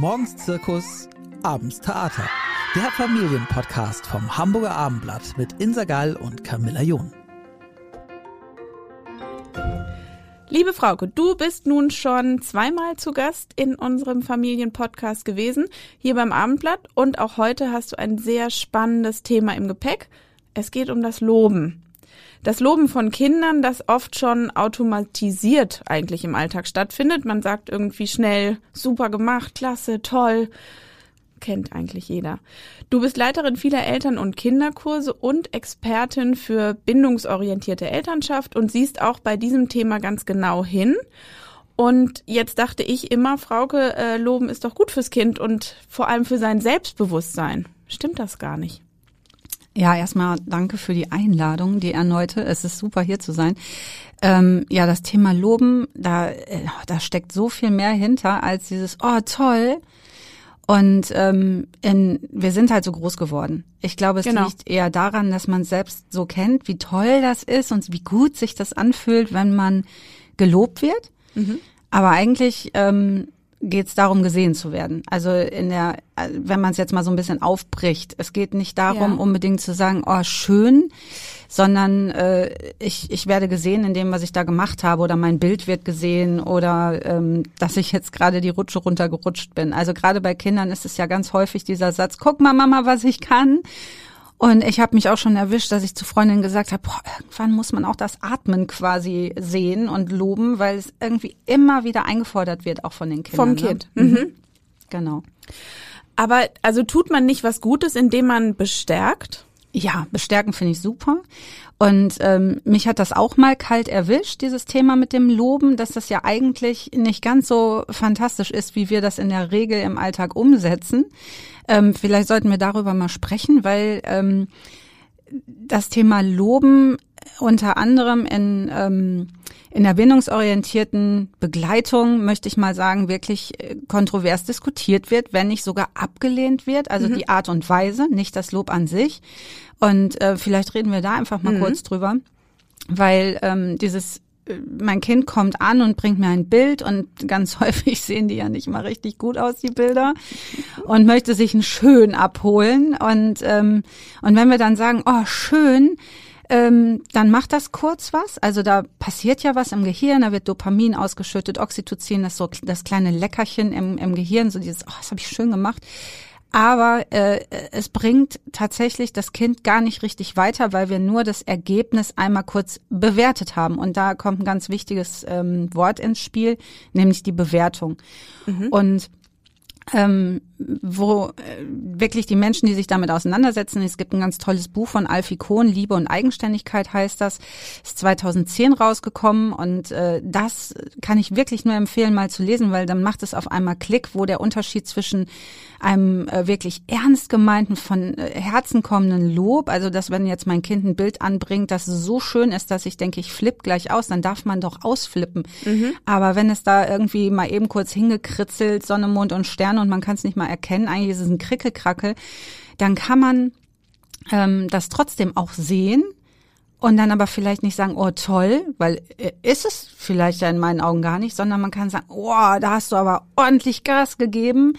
Morgens Zirkus, abends Theater. Der Familienpodcast vom Hamburger Abendblatt mit Insa Gall und Camilla John. Liebe Frauke, du bist nun schon zweimal zu Gast in unserem Familienpodcast gewesen, hier beim Abendblatt. Und auch heute hast du ein sehr spannendes Thema im Gepäck. Es geht um das Loben. Das Loben von Kindern, das oft schon automatisiert eigentlich im Alltag stattfindet. Man sagt irgendwie schnell, super gemacht, klasse, toll. Kennt eigentlich jeder. Du bist Leiterin vieler Eltern- und Kinderkurse und Expertin für bindungsorientierte Elternschaft und siehst auch bei diesem Thema ganz genau hin. Und jetzt dachte ich immer, Frauke, äh, loben ist doch gut fürs Kind und vor allem für sein Selbstbewusstsein. Stimmt das gar nicht? Ja, erstmal danke für die Einladung, die erneute. Es ist super hier zu sein. Ähm, ja, das Thema Loben, da, äh, da steckt so viel mehr hinter als dieses, oh toll. Und ähm, in, wir sind halt so groß geworden. Ich glaube, es genau. liegt eher daran, dass man selbst so kennt, wie toll das ist und wie gut sich das anfühlt, wenn man gelobt wird. Mhm. Aber eigentlich ähm, geht es darum, gesehen zu werden. Also in der, wenn man es jetzt mal so ein bisschen aufbricht, es geht nicht darum, ja. unbedingt zu sagen, oh schön, sondern äh, ich, ich werde gesehen in dem, was ich da gemacht habe, oder mein Bild wird gesehen oder ähm, dass ich jetzt gerade die Rutsche runtergerutscht bin. Also gerade bei Kindern ist es ja ganz häufig dieser Satz, guck mal Mama, was ich kann. Und ich habe mich auch schon erwischt, dass ich zu Freundinnen gesagt habe, boah, irgendwann muss man auch das Atmen quasi sehen und loben, weil es irgendwie immer wieder eingefordert wird, auch von den Kindern. Vom ne? Kind. Ne? Mhm. Genau. Aber also tut man nicht was Gutes, indem man bestärkt? Ja, bestärken finde ich super. Und ähm, mich hat das auch mal kalt erwischt, dieses Thema mit dem Loben, dass das ja eigentlich nicht ganz so fantastisch ist, wie wir das in der Regel im Alltag umsetzen. Ähm, vielleicht sollten wir darüber mal sprechen, weil ähm, das Thema Loben unter anderem in, ähm, in der bindungsorientierten Begleitung, möchte ich mal sagen, wirklich äh, kontrovers diskutiert wird, wenn nicht sogar abgelehnt wird. Also mhm. die Art und Weise, nicht das Lob an sich. Und äh, vielleicht reden wir da einfach mal mhm. kurz drüber, weil ähm, dieses mein Kind kommt an und bringt mir ein Bild und ganz häufig sehen die ja nicht mal richtig gut aus, die Bilder, und möchte sich ein Schön abholen. Und, ähm, und wenn wir dann sagen, oh, schön, ähm, dann macht das kurz was. Also da passiert ja was im Gehirn, da wird Dopamin ausgeschüttet, Oxytocin, das so das kleine Leckerchen im, im Gehirn, so dieses, oh, das habe ich schön gemacht. Aber äh, es bringt tatsächlich das Kind gar nicht richtig weiter, weil wir nur das Ergebnis einmal kurz bewertet haben. Und da kommt ein ganz wichtiges ähm, Wort ins Spiel, nämlich die Bewertung. Mhm. Und ähm, wo äh, wirklich die Menschen, die sich damit auseinandersetzen, es gibt ein ganz tolles Buch von Alfie Kohn, Liebe und Eigenständigkeit heißt das, ist 2010 rausgekommen und äh, das kann ich wirklich nur empfehlen, mal zu lesen, weil dann macht es auf einmal Klick, wo der Unterschied zwischen einem äh, wirklich ernst gemeinten, von äh, Herzen kommenden Lob, also dass wenn jetzt mein Kind ein Bild anbringt, das so schön ist, dass ich denke, ich flipp gleich aus, dann darf man doch ausflippen. Mhm. Aber wenn es da irgendwie mal eben kurz hingekritzelt, Sonne, Mond und Sterne und man kann es nicht mal erkennen, eigentlich ist es ein Krickelkrackel, dann kann man ähm, das trotzdem auch sehen und dann aber vielleicht nicht sagen, oh toll, weil äh, ist es vielleicht ja in meinen Augen gar nicht, sondern man kann sagen, oh, da hast du aber ordentlich Gas gegeben,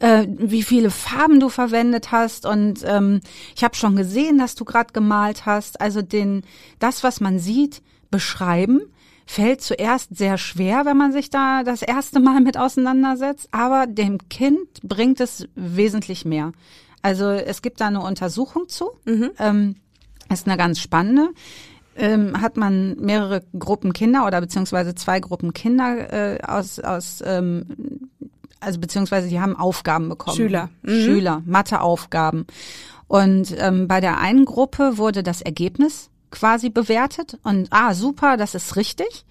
äh, wie viele Farben du verwendet hast und ähm, ich habe schon gesehen, dass du gerade gemalt hast. Also den das, was man sieht, beschreiben fällt zuerst sehr schwer, wenn man sich da das erste Mal mit auseinandersetzt, aber dem Kind bringt es wesentlich mehr. Also es gibt da eine Untersuchung zu, mhm. ähm, ist eine ganz spannende. Ähm, hat man mehrere Gruppen Kinder oder beziehungsweise zwei Gruppen Kinder äh, aus, aus ähm, also beziehungsweise die haben Aufgaben bekommen. Schüler. Mhm. Schüler, Matheaufgaben. Und ähm, bei der einen Gruppe wurde das Ergebnis quasi bewertet und ah super, das ist richtig.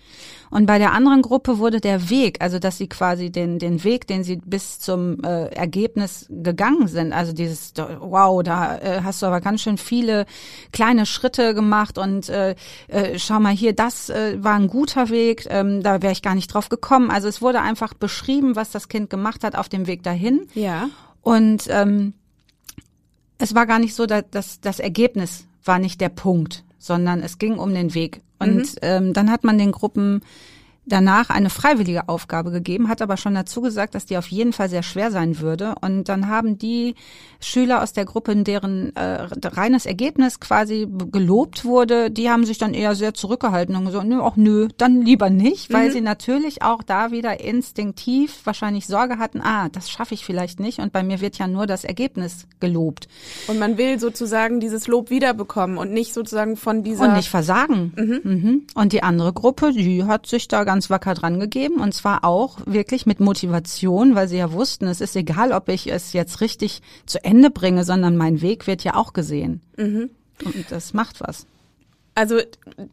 Und bei der anderen Gruppe wurde der Weg, also dass sie quasi den den Weg, den sie bis zum äh, Ergebnis gegangen sind, also dieses wow, da äh, hast du aber ganz schön viele kleine Schritte gemacht und äh, äh, schau mal hier, das äh, war ein guter Weg, ähm, da wäre ich gar nicht drauf gekommen. Also es wurde einfach beschrieben, was das Kind gemacht hat auf dem Weg dahin. Ja. Und ähm, es war gar nicht so, dass, dass das Ergebnis war nicht der Punkt, sondern es ging um den Weg. Und mhm. ähm, dann hat man den Gruppen danach eine freiwillige Aufgabe gegeben, hat aber schon dazu gesagt, dass die auf jeden Fall sehr schwer sein würde. Und dann haben die Schüler aus der Gruppe, deren äh, reines Ergebnis quasi gelobt wurde, die haben sich dann eher sehr zurückgehalten und gesagt, nö, auch nö, dann lieber nicht, weil mhm. sie natürlich auch da wieder instinktiv wahrscheinlich Sorge hatten, ah, das schaffe ich vielleicht nicht und bei mir wird ja nur das Ergebnis gelobt. Und man will sozusagen dieses Lob wiederbekommen und nicht sozusagen von dieser... Und nicht versagen. Mhm. Mhm. Und die andere Gruppe, die hat sich da ganz wacker dran gegeben und zwar auch wirklich mit Motivation, weil sie ja wussten, es ist egal, ob ich es jetzt richtig zu Ende bringe, sondern mein Weg wird ja auch gesehen. Mhm. Und das macht was. Also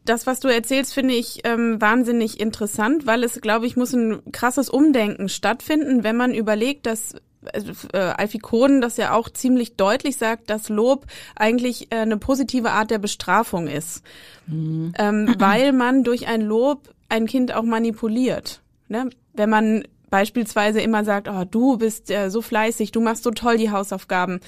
das, was du erzählst, finde ich ähm, wahnsinnig interessant, weil es, glaube ich, muss ein krasses Umdenken stattfinden, wenn man überlegt, dass also, äh, Alfie Kohn das ja auch ziemlich deutlich sagt, dass Lob eigentlich äh, eine positive Art der Bestrafung ist, mhm. ähm, weil man durch ein Lob ein Kind auch manipuliert. Ne? Wenn man beispielsweise immer sagt, oh, du bist äh, so fleißig, du machst so toll die Hausaufgaben,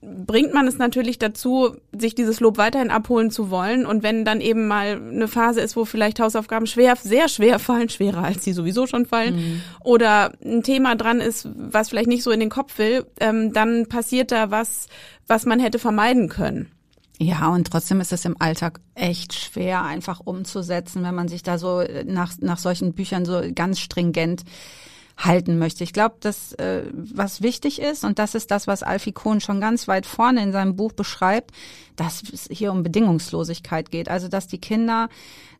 bringt man es natürlich dazu, sich dieses Lob weiterhin abholen zu wollen. Und wenn dann eben mal eine Phase ist, wo vielleicht Hausaufgaben schwer, sehr schwer fallen, schwerer als sie sowieso schon fallen, mhm. oder ein Thema dran ist, was vielleicht nicht so in den Kopf will, ähm, dann passiert da was, was man hätte vermeiden können. Ja, und trotzdem ist es im Alltag echt schwer, einfach umzusetzen, wenn man sich da so nach, nach solchen Büchern so ganz stringent halten möchte. Ich glaube, dass äh, was wichtig ist, und das ist das, was Alfie Kohn schon ganz weit vorne in seinem Buch beschreibt, dass es hier um Bedingungslosigkeit geht. Also dass die Kinder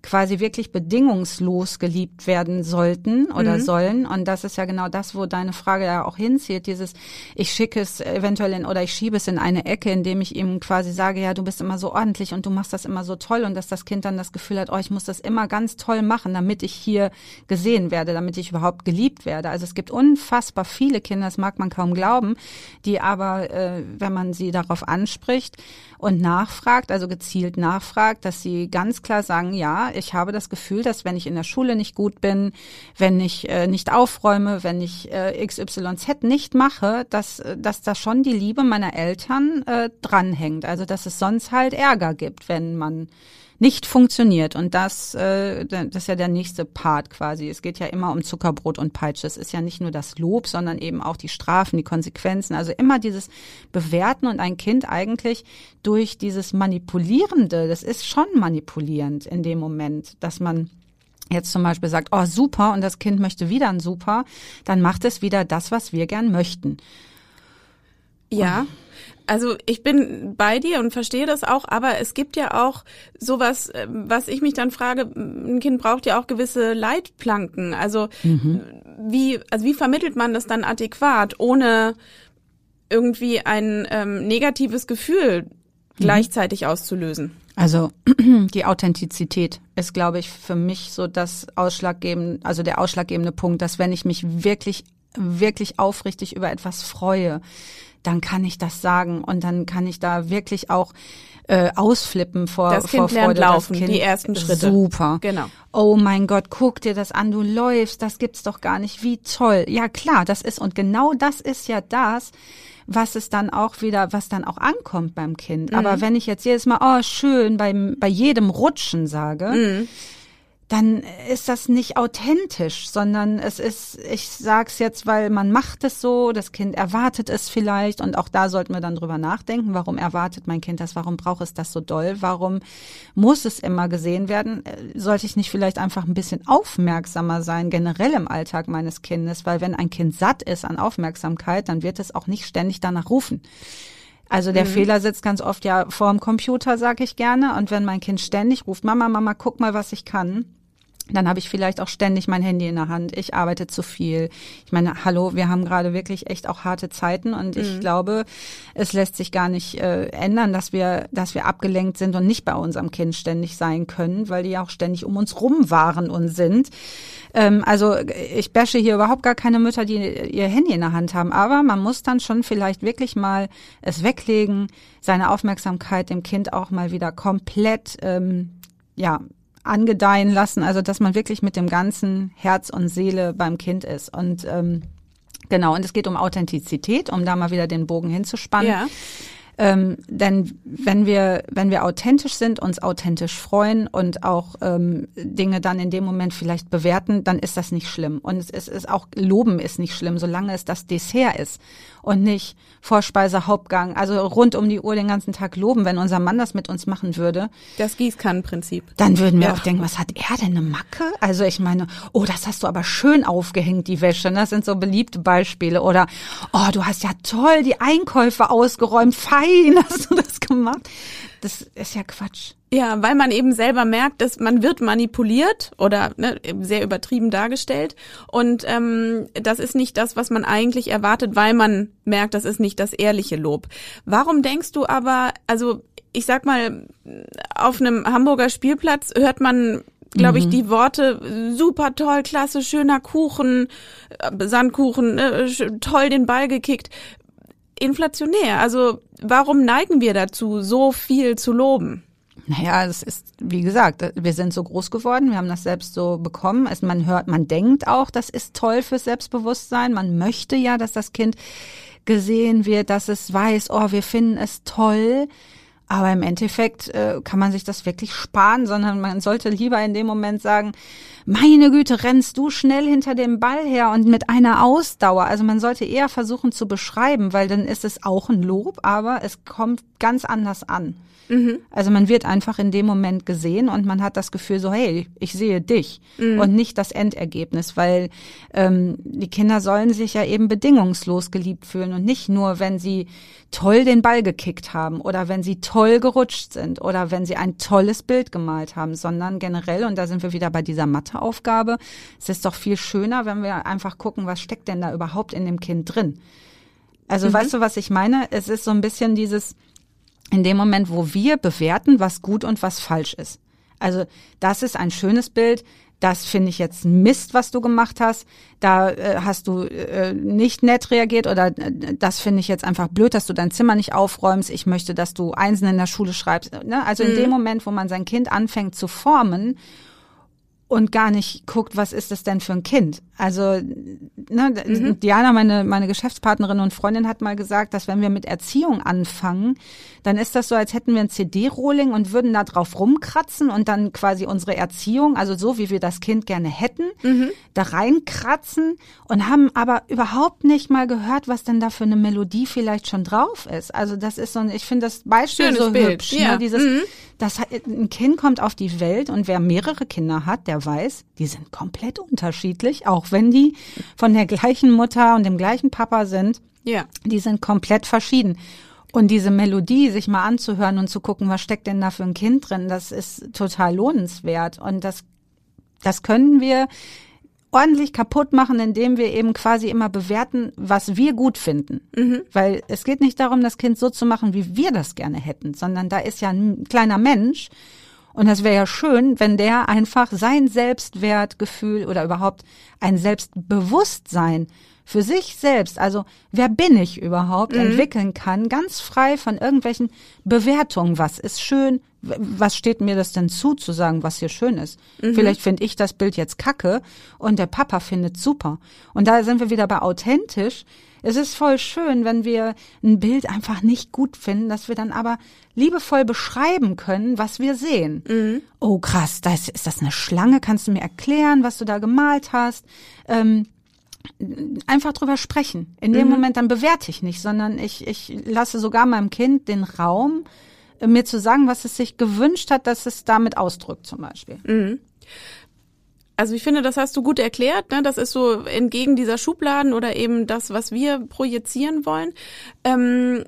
quasi wirklich bedingungslos geliebt werden sollten oder mhm. sollen. Und das ist ja genau das, wo deine Frage ja auch hinzieht. Dieses, ich schicke es eventuell in oder ich schiebe es in eine Ecke, indem ich ihm quasi sage, ja, du bist immer so ordentlich und du machst das immer so toll und dass das Kind dann das Gefühl hat, oh, ich muss das immer ganz toll machen, damit ich hier gesehen werde, damit ich überhaupt geliebt werde. Also es gibt unfassbar viele Kinder, das mag man kaum glauben, die aber, äh, wenn man sie darauf anspricht und nachfragt, also gezielt nachfragt, dass sie ganz klar sagen, ja, ich habe das Gefühl, dass wenn ich in der Schule nicht gut bin, wenn ich äh, nicht aufräume, wenn ich äh, XYZ nicht mache, dass, äh, dass da schon die Liebe meiner Eltern äh, dranhängt. Also dass es sonst halt Ärger gibt, wenn man nicht funktioniert. Und das, äh, das ist ja der nächste Part quasi. Es geht ja immer um Zuckerbrot und Peitsche. Es ist ja nicht nur das Lob, sondern eben auch die Strafen, die Konsequenzen. Also immer dieses Bewerten und ein Kind eigentlich durch dieses Manipulierende, das ist schon manipulierend in dem Moment, dass man jetzt zum Beispiel sagt, oh super, und das Kind möchte wieder ein super, dann macht es wieder das, was wir gern möchten. Ja, also ich bin bei dir und verstehe das auch, aber es gibt ja auch sowas, ähm, was ich mich dann frage, ein Kind braucht ja auch gewisse Leitplanken. Also mhm. wie, also wie vermittelt man das dann adäquat, ohne irgendwie ein ähm, negatives Gefühl mhm. gleichzeitig auszulösen? Also die Authentizität ist, glaube ich, für mich so das ausschlaggebende, also der ausschlaggebende Punkt, dass wenn ich mich wirklich wirklich aufrichtig über etwas freue, dann kann ich das sagen und dann kann ich da wirklich auch äh, ausflippen vor das kind vor Freude. laufen, das kind, die ersten Schritte. Super. Genau. Oh mein Gott, guck dir das an, du läufst, das gibt's doch gar nicht, wie toll. Ja klar, das ist und genau das ist ja das, was es dann auch wieder, was dann auch ankommt beim Kind. Mhm. Aber wenn ich jetzt jedes Mal, oh schön, beim, bei jedem Rutschen sage, mhm dann ist das nicht authentisch, sondern es ist, ich sag's jetzt, weil man macht es so, das Kind erwartet es vielleicht und auch da sollten wir dann drüber nachdenken, warum erwartet mein Kind das, warum braucht es das so doll, warum muss es immer gesehen werden? Äh, sollte ich nicht vielleicht einfach ein bisschen aufmerksamer sein, generell im Alltag meines Kindes, weil wenn ein Kind satt ist an Aufmerksamkeit, dann wird es auch nicht ständig danach rufen. Also der mhm. Fehler sitzt ganz oft ja vor dem Computer, sag ich gerne. Und wenn mein Kind ständig ruft, Mama, Mama, guck mal, was ich kann, dann habe ich vielleicht auch ständig mein Handy in der Hand. Ich arbeite zu viel. Ich meine, hallo, wir haben gerade wirklich echt auch harte Zeiten und mhm. ich glaube, es lässt sich gar nicht äh, ändern, dass wir, dass wir abgelenkt sind und nicht bei unserem Kind ständig sein können, weil die ja auch ständig um uns rum waren und sind. Ähm, also ich bashe hier überhaupt gar keine Mütter, die ihr Handy in der Hand haben, aber man muss dann schon vielleicht wirklich mal es weglegen, seine Aufmerksamkeit dem Kind auch mal wieder komplett ähm, ja, angedeihen lassen, also dass man wirklich mit dem ganzen Herz und Seele beim Kind ist. Und ähm, genau, und es geht um Authentizität, um da mal wieder den Bogen hinzuspannen. Ja. Ähm, denn wenn wir, wenn wir authentisch sind, uns authentisch freuen und auch ähm, Dinge dann in dem Moment vielleicht bewerten, dann ist das nicht schlimm. Und es ist, ist auch Loben ist nicht schlimm, solange es das Dessert ist und nicht Vorspeise, Hauptgang. Also rund um die Uhr den ganzen Tag loben. Wenn unser Mann das mit uns machen würde. Das Gießkannenprinzip. Dann würden wir ja. auch denken, was hat er denn eine Macke? Also ich meine, oh, das hast du aber schön aufgehängt, die Wäsche. Das sind so beliebte Beispiele. Oder, oh, du hast ja toll die Einkäufe ausgeräumt. Fein hast du das gemacht. Das ist ja Quatsch. Ja, weil man eben selber merkt, dass man wird manipuliert oder ne, sehr übertrieben dargestellt und ähm, das ist nicht das, was man eigentlich erwartet, weil man merkt, das ist nicht das ehrliche Lob. Warum denkst du aber, also ich sag mal, auf einem Hamburger Spielplatz hört man glaube ich, mhm. die Worte super toll, klasse, schöner Kuchen, äh, Sandkuchen, äh, toll den Ball gekickt. Inflationär. Also warum neigen wir dazu, so viel zu loben? Naja, es ist, wie gesagt, wir sind so groß geworden, wir haben das selbst so bekommen. Also man hört, man denkt auch, das ist toll fürs Selbstbewusstsein. Man möchte ja, dass das Kind gesehen wird, dass es weiß, oh, wir finden es toll. Aber im Endeffekt äh, kann man sich das wirklich sparen, sondern man sollte lieber in dem Moment sagen, meine Güte, rennst du schnell hinter dem Ball her und mit einer Ausdauer. Also man sollte eher versuchen zu beschreiben, weil dann ist es auch ein Lob, aber es kommt ganz anders an. Mhm. Also man wird einfach in dem Moment gesehen und man hat das Gefühl so, hey, ich sehe dich mhm. und nicht das Endergebnis, weil ähm, die Kinder sollen sich ja eben bedingungslos geliebt fühlen und nicht nur, wenn sie toll den Ball gekickt haben oder wenn sie toll gerutscht sind oder wenn sie ein tolles Bild gemalt haben, sondern generell, und da sind wir wieder bei dieser Matheaufgabe, es ist doch viel schöner, wenn wir einfach gucken, was steckt denn da überhaupt in dem Kind drin. Also mhm. weißt du, was ich meine? Es ist so ein bisschen dieses, in dem Moment, wo wir bewerten, was gut und was falsch ist. Also das ist ein schönes Bild. Das finde ich jetzt Mist, was du gemacht hast. Da äh, hast du äh, nicht nett reagiert oder äh, das finde ich jetzt einfach blöd, dass du dein Zimmer nicht aufräumst. Ich möchte, dass du Einsen in der Schule schreibst. Ne? Also in mhm. dem Moment, wo man sein Kind anfängt zu formen und gar nicht guckt, was ist das denn für ein Kind. Also ne, mhm. Diana, meine, meine Geschäftspartnerin und Freundin, hat mal gesagt, dass wenn wir mit Erziehung anfangen, dann ist das so, als hätten wir ein CD-Rolling und würden da drauf rumkratzen und dann quasi unsere Erziehung, also so wie wir das Kind gerne hätten, mhm. da reinkratzen und haben aber überhaupt nicht mal gehört, was denn da für eine Melodie vielleicht schon drauf ist. Also das ist so ein, ich finde das Beispiel Schönes so Bild. hübsch. Ne, ja. Ne, dieses, mhm. das, ein Kind kommt auf die Welt und wer mehrere Kinder hat, der weiß, die sind komplett unterschiedlich, auch wenn die von der gleichen Mutter und dem gleichen Papa sind. Ja. Die sind komplett verschieden. Und diese Melodie, sich mal anzuhören und zu gucken, was steckt denn da für ein Kind drin, das ist total lohnenswert. Und das, das können wir ordentlich kaputt machen, indem wir eben quasi immer bewerten, was wir gut finden. Mhm. Weil es geht nicht darum, das Kind so zu machen, wie wir das gerne hätten, sondern da ist ja ein kleiner Mensch und das wäre ja schön, wenn der einfach sein Selbstwertgefühl oder überhaupt ein Selbstbewusstsein für sich selbst, also wer bin ich überhaupt, mhm. entwickeln kann, ganz frei von irgendwelchen Bewertungen. Was ist schön? Was steht mir das denn zu, zu sagen, was hier schön ist? Mhm. Vielleicht finde ich das Bild jetzt kacke und der Papa findet super. Und da sind wir wieder bei authentisch. Es ist voll schön, wenn wir ein Bild einfach nicht gut finden, dass wir dann aber liebevoll beschreiben können, was wir sehen. Mhm. Oh krass, da ist, ist das eine Schlange? Kannst du mir erklären, was du da gemalt hast? Ähm, einfach drüber sprechen. In dem mhm. Moment dann bewerte ich nicht, sondern ich, ich lasse sogar meinem Kind den Raum, äh, mir zu sagen, was es sich gewünscht hat, dass es damit ausdrückt, zum Beispiel. Mhm. Also ich finde, das hast du gut erklärt. Ne? Das ist so entgegen dieser Schubladen oder eben das, was wir projizieren wollen. Ähm,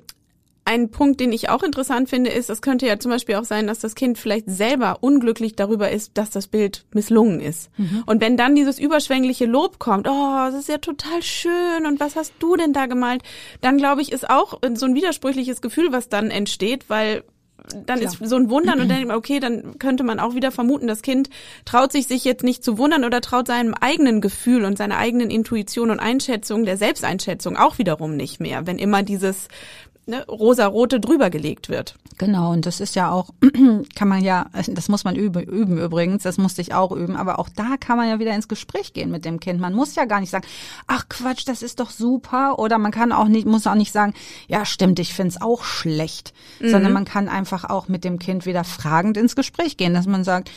ein Punkt, den ich auch interessant finde, ist, es könnte ja zum Beispiel auch sein, dass das Kind vielleicht selber unglücklich darüber ist, dass das Bild misslungen ist. Mhm. Und wenn dann dieses überschwängliche Lob kommt, oh, das ist ja total schön und was hast du denn da gemalt, dann glaube ich, ist auch so ein widersprüchliches Gefühl, was dann entsteht, weil dann Klar. ist so ein Wundern und dann, okay, dann könnte man auch wieder vermuten, das Kind traut sich sich jetzt nicht zu wundern oder traut seinem eigenen Gefühl und seiner eigenen Intuition und Einschätzung, der Selbsteinschätzung auch wiederum nicht mehr, wenn immer dieses ne, rosa-rote drüber gelegt wird. Genau, und das ist ja auch, kann man ja, das muss man üben, üben übrigens, das musste ich auch üben, aber auch da kann man ja wieder ins Gespräch gehen mit dem Kind. Man muss ja gar nicht sagen, ach Quatsch, das ist doch super, oder man kann auch nicht, muss auch nicht sagen, ja stimmt, ich find's auch schlecht, mhm. sondern man kann einfach auch mit dem Kind wieder fragend ins Gespräch gehen, dass man sagt,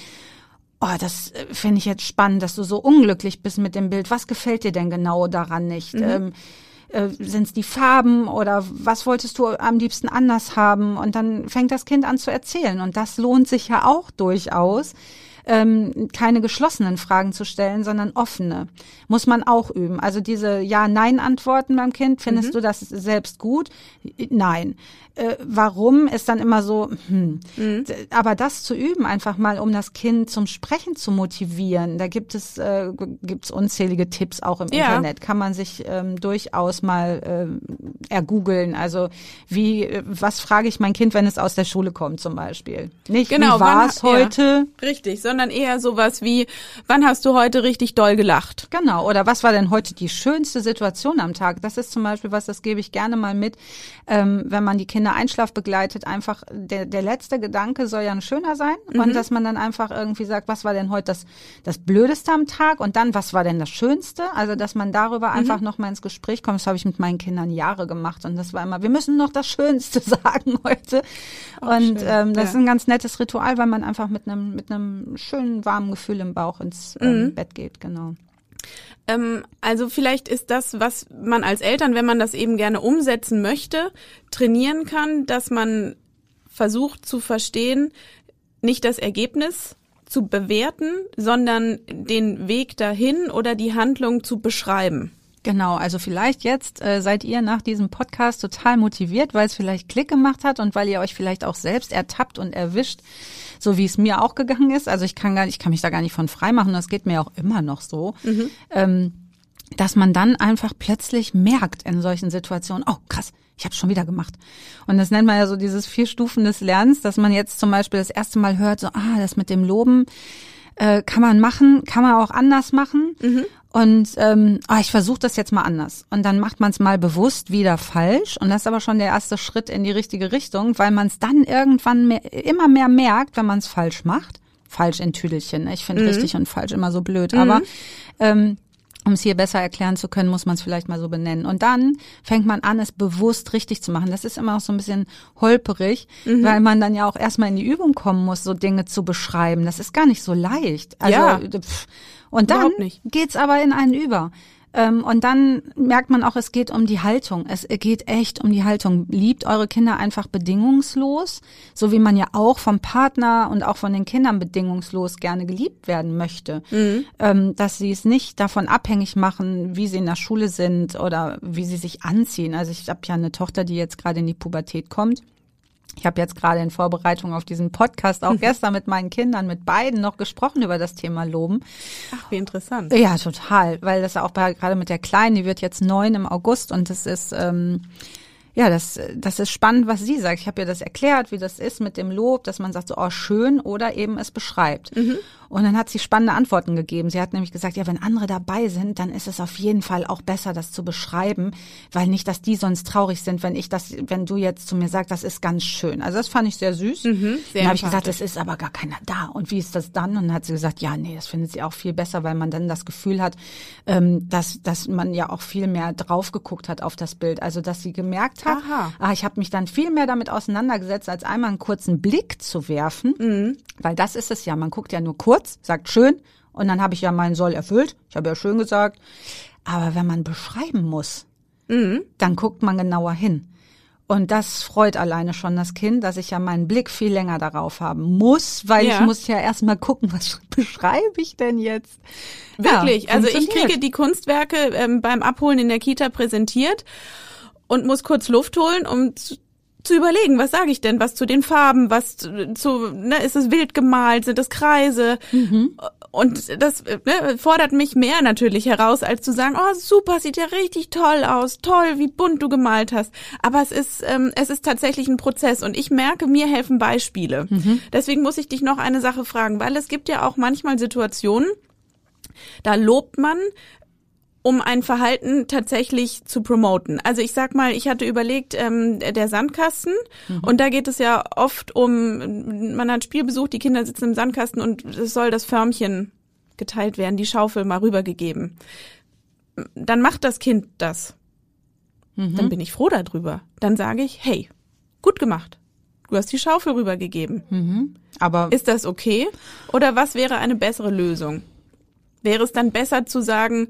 oh, das äh, finde ich jetzt spannend, dass du so unglücklich bist mit dem Bild. Was gefällt dir denn genau daran nicht? Mhm. Ähm, äh, sind es die Farben oder was wolltest du am liebsten anders haben? Und dann fängt das Kind an zu erzählen. Und das lohnt sich ja auch durchaus, ähm, keine geschlossenen Fragen zu stellen, sondern offene. Muss man auch üben. Also diese Ja-Nein-Antworten beim Kind, findest mhm. du das selbst gut? Nein äh, warum ist dann immer so, hm. Mhm. aber das zu üben, einfach mal, um das Kind zum Sprechen zu motivieren, da gibt es äh, gibt's unzählige Tipps auch im ja. Internet, kann man sich ähm, durchaus mal äh, ergoogeln. Also wie, was frage ich mein Kind, wenn es aus der Schule kommt zum Beispiel? Nicht, genau, wie war es heute? Ja, richtig, sondern eher sowas wie, wann hast du heute richtig doll gelacht? Genau, oder was war denn heute die schönste Situation am Tag? Das ist zum Beispiel was, das gebe ich gerne mal mit, ähm, wenn man die Kinder Einschlaf begleitet, einfach der, der letzte Gedanke soll ja ein schöner sein mhm. und dass man dann einfach irgendwie sagt, was war denn heute das, das Blödeste am Tag und dann, was war denn das Schönste? Also, dass man darüber mhm. einfach nochmal ins Gespräch kommt. Das habe ich mit meinen Kindern Jahre gemacht und das war immer, wir müssen noch das Schönste sagen heute. Oh, und ähm, das ja. ist ein ganz nettes Ritual, weil man einfach mit einem mit einem schönen warmen Gefühl im Bauch ins ähm, mhm. Bett geht, genau. Ähm, also vielleicht ist das, was man als Eltern, wenn man das eben gerne umsetzen möchte, trainieren kann, dass man versucht zu verstehen, nicht das Ergebnis zu bewerten, sondern den Weg dahin oder die Handlung zu beschreiben. Genau, also vielleicht jetzt äh, seid ihr nach diesem Podcast total motiviert, weil es vielleicht Klick gemacht hat und weil ihr euch vielleicht auch selbst ertappt und erwischt, so wie es mir auch gegangen ist. Also ich kann gar nicht, ich kann mich da gar nicht von frei machen, das geht mir auch immer noch so. Mhm. Ähm, dass man dann einfach plötzlich merkt in solchen Situationen, oh krass, ich habe schon wieder gemacht. Und das nennt man ja so dieses vier Stufen des Lernens, dass man jetzt zum Beispiel das erste Mal hört, so, ah, das mit dem Loben äh, kann man machen, kann man auch anders machen. Mhm. Und ähm, ah, ich versuche das jetzt mal anders. Und dann macht man es mal bewusst wieder falsch. Und das ist aber schon der erste Schritt in die richtige Richtung, weil man es dann irgendwann mehr, immer mehr merkt, wenn man es falsch macht. Falsch in Tüdelchen. Ne? Ich finde mhm. richtig und falsch immer so blöd. Mhm. Aber ähm, um es hier besser erklären zu können, muss man es vielleicht mal so benennen. Und dann fängt man an, es bewusst richtig zu machen. Das ist immer auch so ein bisschen holperig, mhm. weil man dann ja auch erstmal in die Übung kommen muss, so Dinge zu beschreiben. Das ist gar nicht so leicht. Also, ja. Pff. Und dann geht's aber in einen über. Ähm, und dann merkt man auch, es geht um die Haltung. Es geht echt um die Haltung. Liebt eure Kinder einfach bedingungslos, so wie man ja auch vom Partner und auch von den Kindern bedingungslos gerne geliebt werden möchte. Mhm. Ähm, dass sie es nicht davon abhängig machen, wie sie in der Schule sind oder wie sie sich anziehen. Also ich habe ja eine Tochter, die jetzt gerade in die Pubertät kommt. Ich habe jetzt gerade in Vorbereitung auf diesen Podcast auch gestern mit meinen Kindern, mit beiden noch gesprochen über das Thema Loben. Ach, wie interessant. Ja, total, weil das auch bei, gerade mit der Kleinen, die wird jetzt neun im August und das ist ähm, ja, das, das ist spannend, was sie sagt. Ich habe ihr das erklärt, wie das ist mit dem Lob, dass man sagt so, oh, schön oder eben es beschreibt. Mhm. Und dann hat sie spannende Antworten gegeben. Sie hat nämlich gesagt, ja, wenn andere dabei sind, dann ist es auf jeden Fall auch besser, das zu beschreiben, weil nicht, dass die sonst traurig sind, wenn ich das, wenn du jetzt zu mir sagst, das ist ganz schön. Also das fand ich sehr süß. Mhm, sehr dann habe ich gesagt, es ist aber gar keiner da. Und wie ist das dann? Und dann hat sie gesagt, ja, nee, das findet sie auch viel besser, weil man dann das Gefühl hat, ähm, dass, dass man ja auch viel mehr drauf geguckt hat auf das Bild. Also dass sie gemerkt hat, Aha. ah, ich habe mich dann viel mehr damit auseinandergesetzt, als einmal einen kurzen Blick zu werfen. Mhm. Weil das ist es ja, man guckt ja nur kurz, sagt schön und dann habe ich ja meinen Soll erfüllt. Ich habe ja schön gesagt. Aber wenn man beschreiben muss, mhm. dann guckt man genauer hin. Und das freut alleine schon das Kind, dass ich ja meinen Blick viel länger darauf haben muss, weil ja. ich muss ja erstmal gucken, was beschreibe ich denn jetzt? Wirklich, ja, also ich kriege die Kunstwerke ähm, beim Abholen in der Kita präsentiert und muss kurz Luft holen, um zu überlegen, was sage ich denn, was zu den Farben, was zu, ne, ist es wild gemalt, sind es Kreise? Mhm. Und das ne, fordert mich mehr natürlich heraus, als zu sagen, oh super, sieht ja richtig toll aus, toll, wie bunt du gemalt hast. Aber es ist, ähm, es ist tatsächlich ein Prozess und ich merke, mir helfen Beispiele. Mhm. Deswegen muss ich dich noch eine Sache fragen, weil es gibt ja auch manchmal Situationen, da lobt man um ein Verhalten tatsächlich zu promoten. Also ich sag mal, ich hatte überlegt, ähm, der Sandkasten mhm. und da geht es ja oft um, man hat Spielbesuch, die Kinder sitzen im Sandkasten und es soll das Förmchen geteilt werden, die Schaufel mal rübergegeben. Dann macht das Kind das. Mhm. Dann bin ich froh darüber. Dann sage ich, hey, gut gemacht. Du hast die Schaufel rübergegeben. Mhm. Aber ist das okay? Oder was wäre eine bessere Lösung? Wäre es dann besser zu sagen,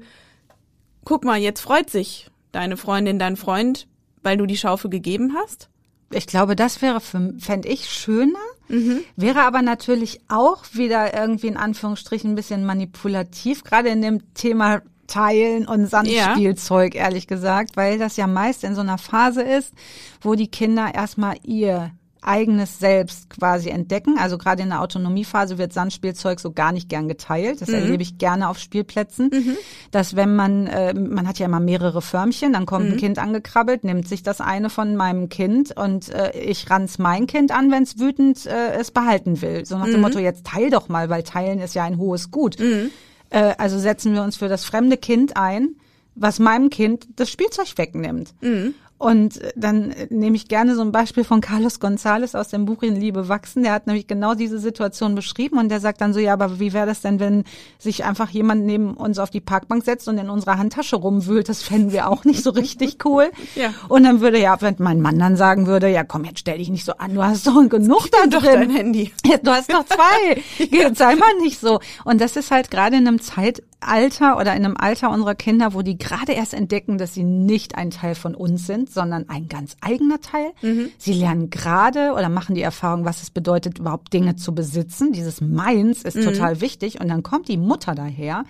guck mal, jetzt freut sich deine Freundin, dein Freund, weil du die Schaufel gegeben hast? Ich glaube, das wäre, fände ich schöner. Mhm. Wäre aber natürlich auch wieder irgendwie in Anführungsstrichen ein bisschen manipulativ, gerade in dem Thema Teilen und Sandspielzeug, ja. ehrlich gesagt, weil das ja meist in so einer Phase ist, wo die Kinder erstmal ihr eigenes Selbst quasi entdecken. Also gerade in der Autonomiephase wird Sandspielzeug so gar nicht gern geteilt. Das mhm. erlebe ich gerne auf Spielplätzen. Mhm. Dass wenn man, äh, man hat ja immer mehrere Förmchen, dann kommt mhm. ein Kind angekrabbelt, nimmt sich das eine von meinem Kind und äh, ich ranz mein Kind an, wenn es wütend äh, es behalten will. So nach dem mhm. Motto, jetzt teil doch mal, weil teilen ist ja ein hohes Gut. Mhm. Äh, also setzen wir uns für das fremde Kind ein, was meinem Kind das Spielzeug wegnimmt. Mhm. Und dann nehme ich gerne so ein Beispiel von Carlos González aus dem Buch In Liebe wachsen. Der hat nämlich genau diese Situation beschrieben und der sagt dann so, ja, aber wie wäre das denn, wenn sich einfach jemand neben uns auf die Parkbank setzt und in unserer Handtasche rumwühlt? Das fänden wir auch nicht so richtig cool. ja. Und dann würde ja, wenn mein Mann dann sagen würde, ja komm, jetzt stell dich nicht so an, du hast doch genug da drin. Doch dein Handy. Ja, du hast doch zwei. ja. Sei mal nicht so. Und das ist halt gerade in einem Zeitalter oder in einem Alter unserer Kinder, wo die gerade erst entdecken, dass sie nicht ein Teil von uns sind, sondern ein ganz eigener Teil. Mhm. Sie lernen gerade oder machen die Erfahrung, was es bedeutet, überhaupt Dinge zu besitzen. Dieses Meins ist mhm. total wichtig. Und dann kommt die Mutter daher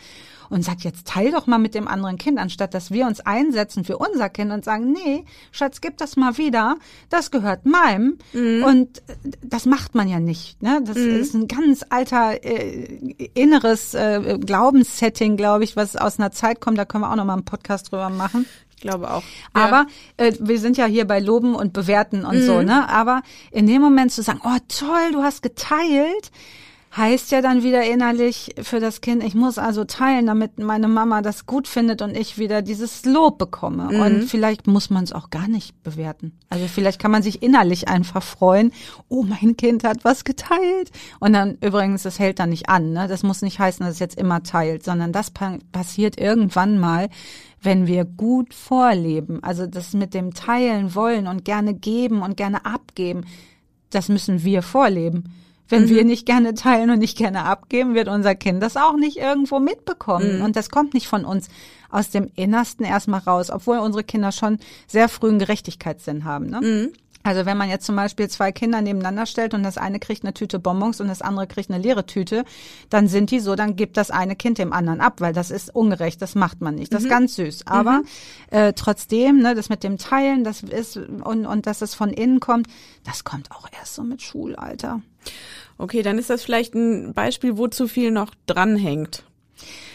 und sagt, jetzt teil doch mal mit dem anderen Kind, anstatt dass wir uns einsetzen für unser Kind und sagen, nee, Schatz, gib das mal wieder, das gehört meinem. Mhm. Und das macht man ja nicht. Ne? Das mhm. ist ein ganz alter äh, inneres äh, Glaubenssetting, glaube ich, was aus einer Zeit kommt, da können wir auch noch mal einen Podcast drüber machen glaube auch. Ja. Aber äh, wir sind ja hier bei Loben und Bewerten und mhm. so, ne? Aber in dem Moment zu sagen, oh toll, du hast geteilt, heißt ja dann wieder innerlich für das Kind, ich muss also teilen, damit meine Mama das gut findet und ich wieder dieses Lob bekomme. Mhm. Und vielleicht muss man es auch gar nicht bewerten. Also vielleicht kann man sich innerlich einfach freuen, oh, mein Kind hat was geteilt. Und dann übrigens, das hält dann nicht an. Ne? Das muss nicht heißen, dass es jetzt immer teilt, sondern das pa passiert irgendwann mal, wenn wir gut vorleben. Also das mit dem Teilen wollen und gerne geben und gerne abgeben, das müssen wir vorleben. Wenn mhm. wir nicht gerne teilen und nicht gerne abgeben, wird unser Kind das auch nicht irgendwo mitbekommen. Mhm. Und das kommt nicht von uns aus dem Innersten erstmal raus, obwohl unsere Kinder schon sehr früh einen Gerechtigkeitssinn haben. Ne? Mhm. Also wenn man jetzt zum Beispiel zwei Kinder nebeneinander stellt und das eine kriegt eine Tüte Bonbons und das andere kriegt eine leere Tüte, dann sind die so, dann gibt das eine Kind dem anderen ab, weil das ist ungerecht, das macht man nicht. Das mhm. ist ganz süß. Aber mhm. äh, trotzdem, ne, das mit dem Teilen, das ist und, und dass es von innen kommt, das kommt auch erst so mit Schulalter. Okay, dann ist das vielleicht ein Beispiel, wo zu viel noch dranhängt.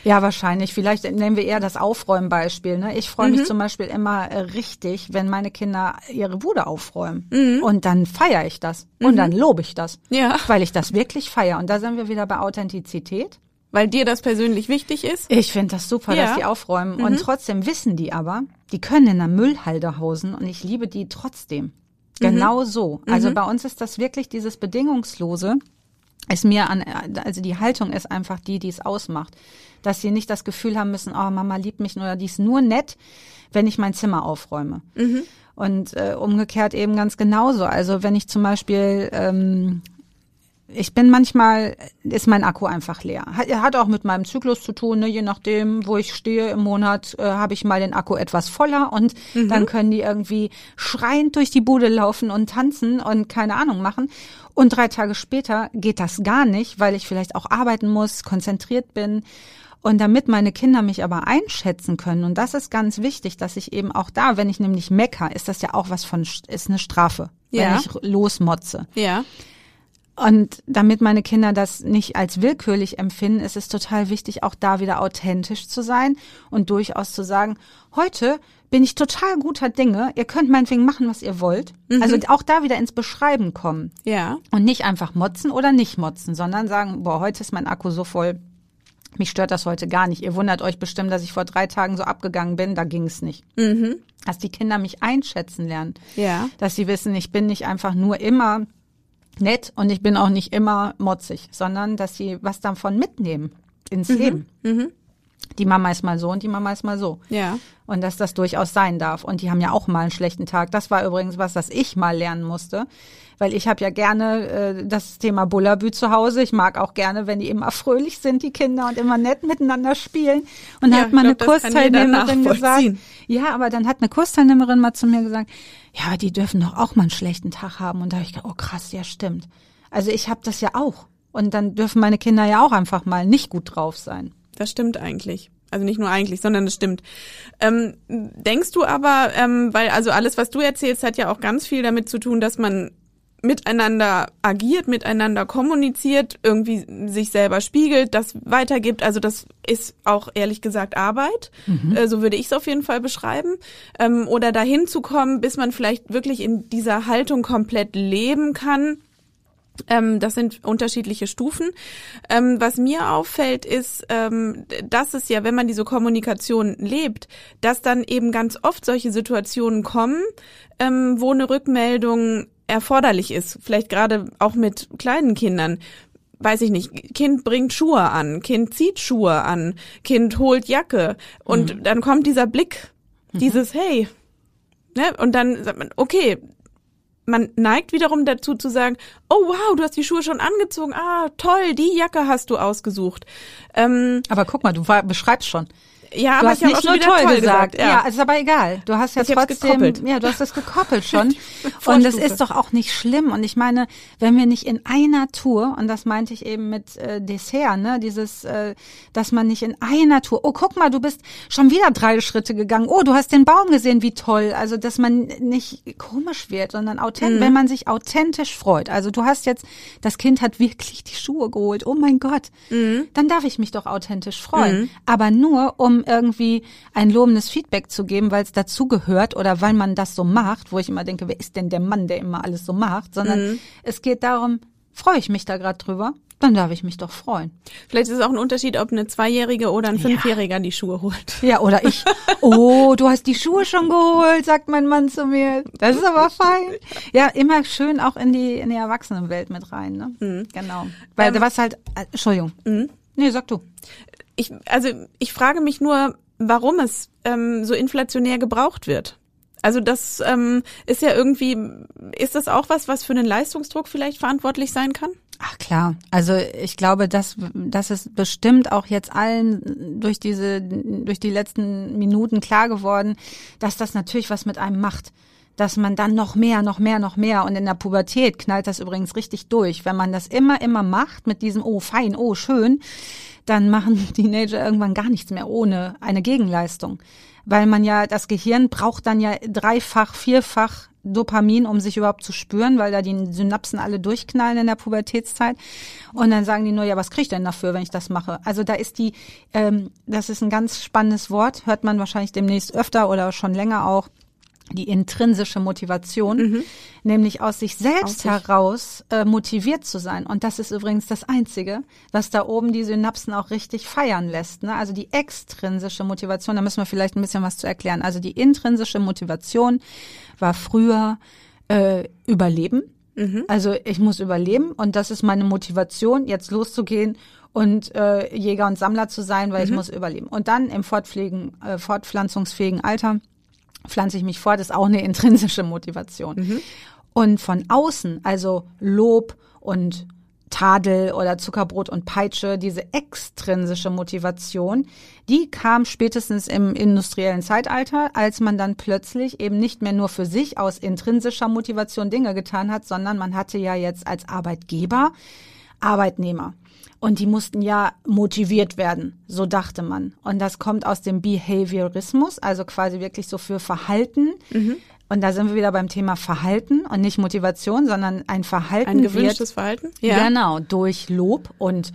Ja, wahrscheinlich. Vielleicht nehmen wir eher das Aufräumbeispiel. Ne? Ich freue mich mhm. zum Beispiel immer äh, richtig, wenn meine Kinder ihre Bude aufräumen. Mhm. Und dann feiere ich das. Und mhm. dann lobe ich das. Ja. Weil ich das wirklich feiere. Und da sind wir wieder bei Authentizität. Weil dir das persönlich wichtig ist? Ich finde das super, ja. dass die aufräumen. Und mhm. trotzdem wissen die aber, die können in der Müllhalde hausen und ich liebe die trotzdem. Mhm. Genau so. Also mhm. bei uns ist das wirklich dieses Bedingungslose ist mir an, also die Haltung ist einfach die, die es ausmacht. Dass sie nicht das Gefühl haben müssen, oh, Mama liebt mich nur, die ist nur nett, wenn ich mein Zimmer aufräume. Mhm. Und äh, umgekehrt eben ganz genauso. Also wenn ich zum Beispiel ähm, ich bin manchmal, ist mein Akku einfach leer. Hat, hat auch mit meinem Zyklus zu tun, ne? je nachdem, wo ich stehe im Monat, äh, habe ich mal den Akku etwas voller und mhm. dann können die irgendwie schreiend durch die Bude laufen und tanzen und keine Ahnung machen. Und drei Tage später geht das gar nicht, weil ich vielleicht auch arbeiten muss, konzentriert bin. Und damit meine Kinder mich aber einschätzen können, und das ist ganz wichtig, dass ich eben auch da, wenn ich nämlich mecker, ist das ja auch was von, ist eine Strafe, ja. wenn ich losmotze. Ja. Und damit meine Kinder das nicht als willkürlich empfinden, ist es total wichtig, auch da wieder authentisch zu sein und durchaus zu sagen, heute bin ich total guter Dinge. Ihr könnt meinetwegen machen, was ihr wollt. Mhm. Also auch da wieder ins Beschreiben kommen. Ja. Und nicht einfach motzen oder nicht motzen, sondern sagen, boah, heute ist mein Akku so voll. Mich stört das heute gar nicht. Ihr wundert euch bestimmt, dass ich vor drei Tagen so abgegangen bin. Da ging es nicht. Mhm. Dass die Kinder mich einschätzen lernen. Ja. Dass sie wissen, ich bin nicht einfach nur immer nett und ich bin auch nicht immer motzig, sondern dass sie was davon mitnehmen ins Leben. Mhm. Die Mama ist mal so und die Mama ist mal so. Ja. Und dass das durchaus sein darf. Und die haben ja auch mal einen schlechten Tag. Das war übrigens was, das ich mal lernen musste. Weil ich habe ja gerne äh, das Thema Bullabü zu Hause. Ich mag auch gerne, wenn die immer fröhlich sind, die Kinder, und immer nett miteinander spielen. Und da Ja, hat mal eine glaub, jeder Kursteilnehmerin gesagt, ja, aber dann hat eine Kursteilnehmerin mal zu mir gesagt, ja, aber die dürfen doch auch mal einen schlechten Tag haben. Und da habe ich gedacht, oh krass, ja stimmt. Also ich habe das ja auch. Und dann dürfen meine Kinder ja auch einfach mal nicht gut drauf sein. Das stimmt eigentlich. Also nicht nur eigentlich, sondern es stimmt. Ähm, denkst du aber, ähm, weil also alles, was du erzählst, hat ja auch ganz viel damit zu tun, dass man miteinander agiert, miteinander kommuniziert, irgendwie sich selber spiegelt, das weitergibt. Also das ist auch ehrlich gesagt Arbeit. Äh, so würde ich es auf jeden Fall beschreiben. Ähm, oder dahin zu kommen, bis man vielleicht wirklich in dieser Haltung komplett leben kann. Ähm, das sind unterschiedliche Stufen. Ähm, was mir auffällt, ist, dass es ja, wenn man diese Kommunikation lebt, dass dann eben ganz oft solche Situationen kommen, wo eine Rückmeldung erforderlich ist. Vielleicht gerade auch mit kleinen Kindern. Weiß ich nicht, Kind bringt Schuhe an, Kind zieht Schuhe an, Kind holt Jacke und dann kommt dieser Blick, dieses Hey, ne? Und dann sagt man, okay, man neigt wiederum dazu zu sagen, oh wow, du hast die Schuhe schon angezogen, ah toll, die Jacke hast du ausgesucht. Ähm, Aber guck mal, du war, beschreibst schon. Ja, du aber hast ich nicht auch schon nur toll, toll gesagt. gesagt. Ja. ist aber egal. Du hast ja Ich trotzdem, ja, du hast es gekoppelt schon. und das ist doch auch nicht schlimm. Und ich meine, wenn wir nicht in einer Tour, und das meinte ich eben mit äh, Dessert, ne, dieses, äh, dass man nicht in einer Tour, oh, guck mal, du bist schon wieder drei Schritte gegangen. Oh, du hast den Baum gesehen, wie toll. Also, dass man nicht komisch wird, sondern authentisch, wenn man sich authentisch freut. Also, du hast jetzt, das Kind hat wirklich die Schuhe geholt. Oh mein Gott. Dann darf ich mich doch authentisch freuen. Aber nur, um irgendwie ein lobendes Feedback zu geben, weil es dazugehört oder weil man das so macht, wo ich immer denke, wer ist denn der Mann, der immer alles so macht, sondern es geht darum, freue ich mich da gerade drüber, dann darf ich mich doch freuen. Vielleicht ist es auch ein Unterschied, ob eine Zweijährige oder ein Fünfjähriger die Schuhe holt. Ja, oder ich, oh, du hast die Schuhe schon geholt, sagt mein Mann zu mir. Das ist aber fein. Ja, immer schön auch in die, in die Erwachsenenwelt mit rein, ne? Genau. Weil Ähm, was halt, äh, Entschuldigung. Nee, sag du. Ich, also ich frage mich nur, warum es ähm, so inflationär gebraucht wird. Also das ähm, ist ja irgendwie, ist das auch was, was für einen Leistungsdruck vielleicht verantwortlich sein kann? Ach klar, also ich glaube, dass dass es bestimmt auch jetzt allen durch diese durch die letzten Minuten klar geworden, dass das natürlich was mit einem macht, dass man dann noch mehr, noch mehr, noch mehr und in der Pubertät knallt das übrigens richtig durch, wenn man das immer immer macht mit diesem oh fein, oh schön, dann machen Teenager irgendwann gar nichts mehr ohne eine Gegenleistung, weil man ja das Gehirn braucht dann ja dreifach, vierfach Dopamin, um sich überhaupt zu spüren, weil da die Synapsen alle durchknallen in der Pubertätszeit. Und dann sagen die nur, ja, was krieg ich denn dafür, wenn ich das mache? Also da ist die, ähm, das ist ein ganz spannendes Wort, hört man wahrscheinlich demnächst öfter oder schon länger auch. Die intrinsische Motivation, nämlich aus sich selbst Aus sich. heraus äh, motiviert zu sein. Und das ist übrigens das Einzige, was da oben die Synapsen auch richtig feiern lässt. Ne? Also die extrinsische Motivation, da müssen wir vielleicht ein bisschen was zu erklären. Also die intrinsische Motivation war früher äh, Überleben. Also ich muss überleben und das ist meine Motivation, jetzt loszugehen und äh, Jäger und Sammler zu sein, weil ich muss überleben. Und dann im fortpflegen, äh, fortpflanzungsfähigen Alter pflanze ich mich fort, ist auch eine intrinsische Motivation. Und von außen, also Lob und Tadel oder Zuckerbrot und Peitsche, diese extrinsische Motivation, die kam spätestens im industriellen Zeitalter, als man dann plötzlich eben nicht mehr nur für sich aus intrinsischer Motivation Dinge getan hat, sondern man hatte ja jetzt als Arbeitgeber Arbeitnehmer. Und die mussten ja motiviert werden, so dachte man. Und das kommt aus dem Behaviorismus, also quasi wirklich so für Verhalten. Und da sind wir wieder beim Thema Verhalten und nicht Motivation, sondern ein Verhalten Ein wird gewünschtes Verhalten? Genau, durch Lob und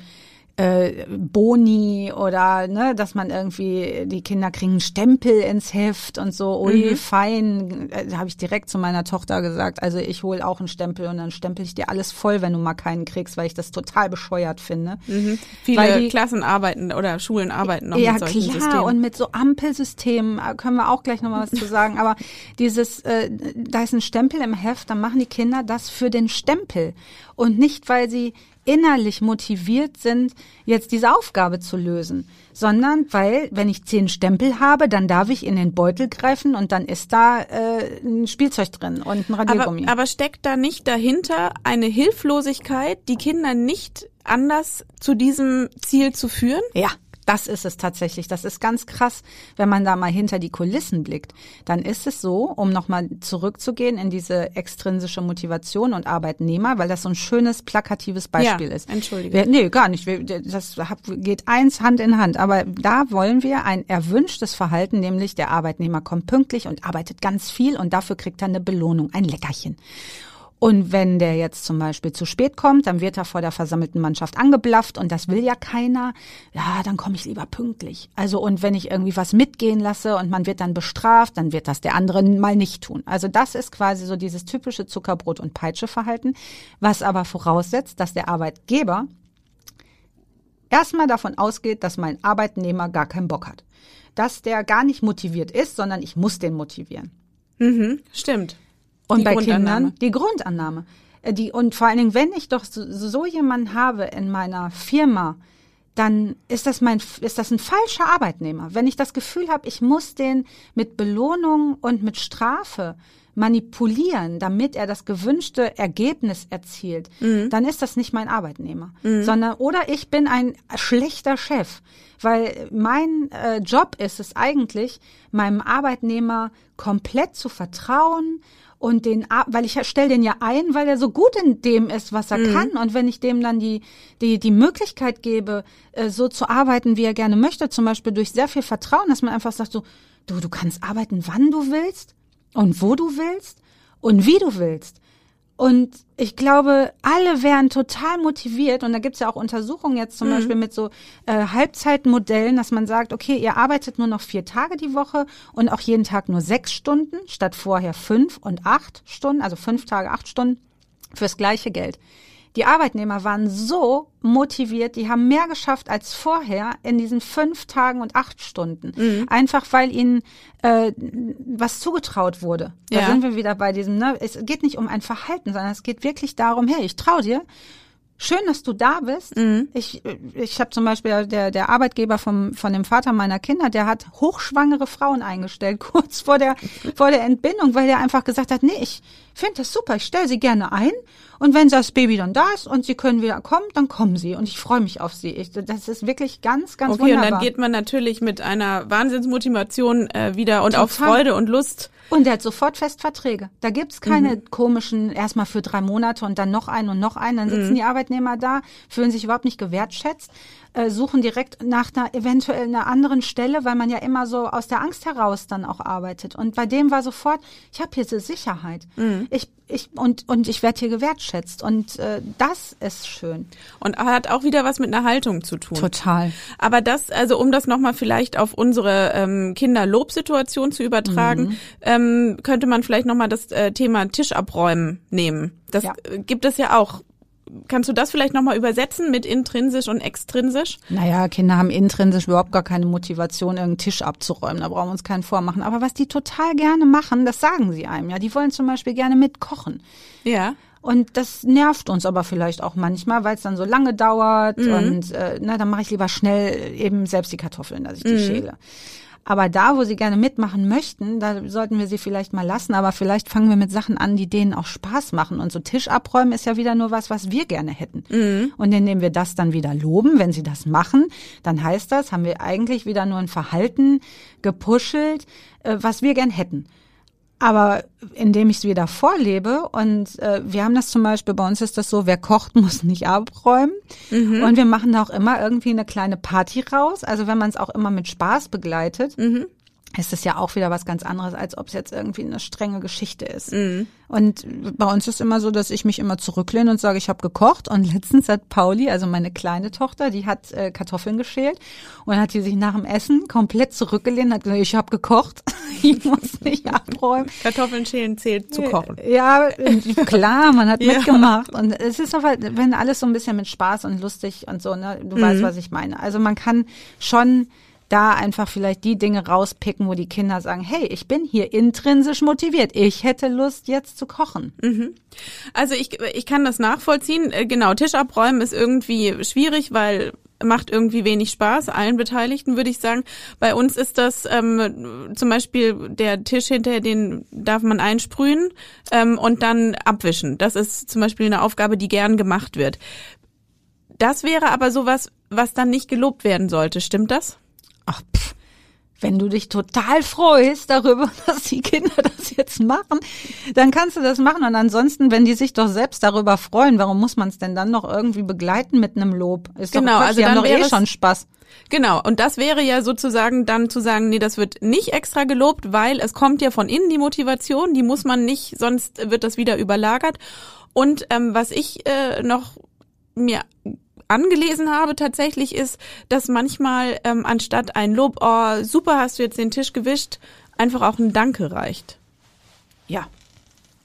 äh, Boni oder ne, dass man irgendwie die Kinder kriegen Stempel ins Heft und so, ui, mhm. fein, äh, habe ich direkt zu meiner Tochter gesagt, also ich hole auch einen Stempel und dann stempel ich dir alles voll, wenn du mal keinen kriegst, weil ich das total bescheuert finde. Mhm. Viele weil die, Klassen arbeiten oder Schulen arbeiten noch ja, mit solchen klar, Systemen. und mit so Ampelsystemen äh, können wir auch gleich nochmal was zu sagen, aber dieses, äh, da ist ein Stempel im Heft, dann machen die Kinder das für den Stempel und nicht, weil sie innerlich motiviert sind, jetzt diese Aufgabe zu lösen, sondern weil, wenn ich zehn Stempel habe, dann darf ich in den Beutel greifen und dann ist da äh, ein Spielzeug drin und ein Radiergummi. Aber, aber steckt da nicht dahinter eine Hilflosigkeit, die Kinder nicht anders zu diesem Ziel zu führen? Ja, das ist es tatsächlich. Das ist ganz krass, wenn man da mal hinter die Kulissen blickt. Dann ist es so, um nochmal zurückzugehen in diese extrinsische Motivation und Arbeitnehmer, weil das so ein schönes, plakatives Beispiel ja, ist. Entschuldige. Wir, nee, gar nicht. Das geht eins Hand in Hand. Aber da wollen wir ein erwünschtes Verhalten, nämlich der Arbeitnehmer kommt pünktlich und arbeitet ganz viel und dafür kriegt er eine Belohnung, ein Leckerchen. Und wenn der jetzt zum Beispiel zu spät kommt, dann wird er vor der versammelten Mannschaft angeblafft und das will ja keiner. Ja, dann komme ich lieber pünktlich. Also und wenn ich irgendwie was mitgehen lasse und man wird dann bestraft, dann wird das der andere mal nicht tun. Also das ist quasi so dieses typische Zuckerbrot- und Peitsche-Verhalten, was aber voraussetzt, dass der Arbeitgeber erstmal davon ausgeht, dass mein Arbeitnehmer gar keinen Bock hat. Dass der gar nicht motiviert ist, sondern ich muss den motivieren. Mhm, stimmt. Und die bei Kindern die Grundannahme. Äh, die, und vor allen Dingen, wenn ich doch so, so jemanden habe in meiner Firma, dann ist das mein, ist das ein falscher Arbeitnehmer. Wenn ich das Gefühl habe, ich muss den mit Belohnung und mit Strafe manipulieren, damit er das gewünschte Ergebnis erzielt, mhm. dann ist das nicht mein Arbeitnehmer, mhm. sondern oder ich bin ein schlechter Chef, weil mein äh, Job ist es eigentlich, meinem Arbeitnehmer komplett zu vertrauen, und den, weil ich stelle den ja ein, weil er so gut in dem ist, was er mhm. kann. Und wenn ich dem dann die, die, die Möglichkeit gebe, äh, so zu arbeiten, wie er gerne möchte, zum Beispiel durch sehr viel Vertrauen, dass man einfach sagt so, du, du kannst arbeiten, wann du willst und wo du willst und wie du willst. Und ich glaube, alle wären total motiviert. Und da gibt's ja auch Untersuchungen jetzt zum mhm. Beispiel mit so äh, Halbzeitmodellen, dass man sagt, okay, ihr arbeitet nur noch vier Tage die Woche und auch jeden Tag nur sechs Stunden, statt vorher fünf und acht Stunden, also fünf Tage, acht Stunden fürs gleiche Geld. Die Arbeitnehmer waren so motiviert, die haben mehr geschafft als vorher in diesen fünf Tagen und acht Stunden. Mhm. Einfach weil ihnen äh, was zugetraut wurde. Da ja. sind wir wieder bei diesem, ne? es geht nicht um ein Verhalten, sondern es geht wirklich darum, hey, ich trau dir, schön, dass du da bist. Mhm. Ich, ich habe zum Beispiel der, der Arbeitgeber vom, von dem Vater meiner Kinder, der hat hochschwangere Frauen eingestellt, kurz vor der, vor der Entbindung, weil der einfach gesagt hat, nee, ich finde das super, ich stelle sie gerne ein und wenn das Baby dann da ist und sie können wieder kommen, dann kommen sie und ich freue mich auf sie. Ich, das ist wirklich ganz, ganz okay, wunderbar. Und dann geht man natürlich mit einer Wahnsinnsmotivation äh, wieder und Total. auch Freude und Lust. Und der hat sofort Festverträge. Da gibt's keine mhm. komischen, erstmal für drei Monate und dann noch einen und noch einen. Dann sitzen mhm. die Arbeitnehmer da, fühlen sich überhaupt nicht gewertschätzt äh, suchen direkt nach einer eventuell einer anderen Stelle, weil man ja immer so aus der Angst heraus dann auch arbeitet. Und bei dem war sofort, ich habe hier diese Sicherheit. Mhm. Ich ich und und ich werde hier gewertschätzt. Und äh, das ist schön. Und hat auch wieder was mit einer Haltung zu tun. Total. Aber das also um das nochmal vielleicht auf unsere ähm, Kinderlobsituation zu übertragen mhm. ähm, könnte man vielleicht nochmal das äh, Thema Tisch abräumen nehmen. Das ja. gibt es ja auch kannst du das vielleicht nochmal übersetzen mit intrinsisch und extrinsisch? Naja, Kinder haben intrinsisch überhaupt gar keine Motivation, irgendeinen Tisch abzuräumen. Da brauchen wir uns keinen vormachen. Aber was die total gerne machen, das sagen sie einem ja. Die wollen zum Beispiel gerne mitkochen. Ja. Und das nervt uns aber vielleicht auch manchmal, weil es dann so lange dauert mhm. und äh, na, dann mache ich lieber schnell eben selbst die Kartoffeln, dass ich die mhm. schäle. Aber da, wo sie gerne mitmachen möchten, da sollten wir sie vielleicht mal lassen. Aber vielleicht fangen wir mit Sachen an, die denen auch Spaß machen. Und so Tisch abräumen ist ja wieder nur was, was wir gerne hätten. Mhm. Und indem wir das dann wieder loben, wenn sie das machen, dann heißt das, haben wir eigentlich wieder nur ein Verhalten gepuschelt, äh, was wir gern hätten. Aber indem ich es wieder vorlebe und äh, wir haben das zum Beispiel, bei uns ist das so, wer kocht, muss nicht abräumen. Mhm. Und wir machen da auch immer irgendwie eine kleine Party raus. Also wenn man es auch immer mit Spaß begleitet. Mhm ist es ja auch wieder was ganz anderes, als ob es jetzt irgendwie eine strenge Geschichte ist. Mhm. Und bei uns ist immer so, dass ich mich immer zurücklehne und sage, ich habe gekocht. Und letztens hat Pauli, also meine kleine Tochter, die hat äh, Kartoffeln geschält und hat die sich nach dem Essen komplett zurückgelehnt und hat gesagt, ich habe gekocht, ich muss nicht abräumen. Kartoffeln schälen zählt zu kochen. Ja, klar, man hat ja. mitgemacht. Und es ist aber, wenn alles so ein bisschen mit Spaß und lustig und so, ne, du mhm. weißt, was ich meine. Also man kann schon da einfach vielleicht die Dinge rauspicken, wo die Kinder sagen, hey, ich bin hier intrinsisch motiviert. Ich hätte Lust, jetzt zu kochen. Mhm. Also ich, ich kann das nachvollziehen. Äh, genau, Tisch abräumen ist irgendwie schwierig, weil macht irgendwie wenig Spaß, allen Beteiligten würde ich sagen. Bei uns ist das ähm, zum Beispiel der Tisch hinterher, den darf man einsprühen ähm, und dann abwischen. Das ist zum Beispiel eine Aufgabe, die gern gemacht wird. Das wäre aber sowas, was dann nicht gelobt werden sollte. Stimmt das? Ach, pff, wenn du dich total freust darüber, dass die Kinder das jetzt machen, dann kannst du das machen. Und ansonsten, wenn die sich doch selbst darüber freuen, warum muss man es denn dann noch irgendwie begleiten mit einem Lob? Ist genau, doch Quatsch, also die haben doch eh schon Spaß. Genau, und das wäre ja sozusagen dann zu sagen, nee, das wird nicht extra gelobt, weil es kommt ja von innen die Motivation, die muss man nicht, sonst wird das wieder überlagert. Und ähm, was ich äh, noch mir angelesen habe tatsächlich ist, dass manchmal ähm, anstatt ein Lob, oh super, hast du jetzt den Tisch gewischt, einfach auch ein Danke reicht. Ja.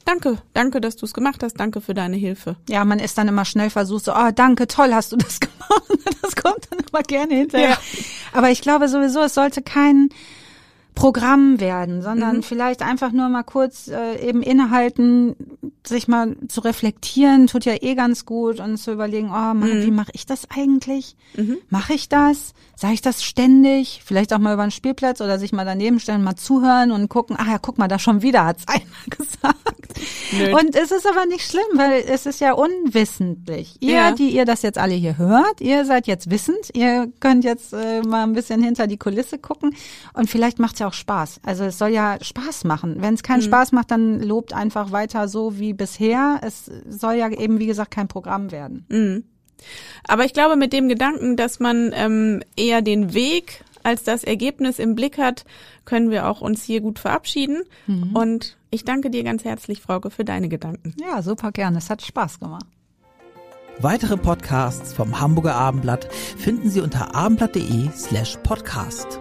Danke, danke, dass du es gemacht hast, danke für deine Hilfe. Ja, man ist dann immer schnell versucht, so, oh, danke, toll, hast du das gemacht. Das kommt dann immer gerne hinterher. Ja. Aber ich glaube sowieso, es sollte kein Programm werden, sondern mhm. vielleicht einfach nur mal kurz äh, eben innehalten, sich mal zu reflektieren, tut ja eh ganz gut und zu überlegen, oh Mann, mhm. wie mache ich das eigentlich? Mhm. Mache ich das? Sage ich das ständig? Vielleicht auch mal über den Spielplatz oder sich mal daneben stellen, mal zuhören und gucken, ah ja, guck mal, da schon wieder hat's einer gesagt. Nö. Und es ist aber nicht schlimm, weil es ist ja unwissentlich. Ihr, ja. die ihr das jetzt alle hier hört, ihr seid jetzt wissend, ihr könnt jetzt äh, mal ein bisschen hinter die Kulisse gucken und vielleicht macht's ja auch Spaß. Also es soll ja Spaß machen. Wenn es keinen mhm. Spaß macht, dann lobt einfach weiter so wie bisher. Es soll ja eben, wie gesagt, kein Programm werden. Mhm. Aber ich glaube, mit dem Gedanken, dass man ähm, eher den Weg als das Ergebnis im Blick hat, können wir auch uns hier gut verabschieden. Mhm. Und ich danke dir ganz herzlich, Frauke, für deine Gedanken. Ja, super gerne. Es hat Spaß gemacht. Weitere Podcasts vom Hamburger Abendblatt finden Sie unter abendblatt.de slash podcast.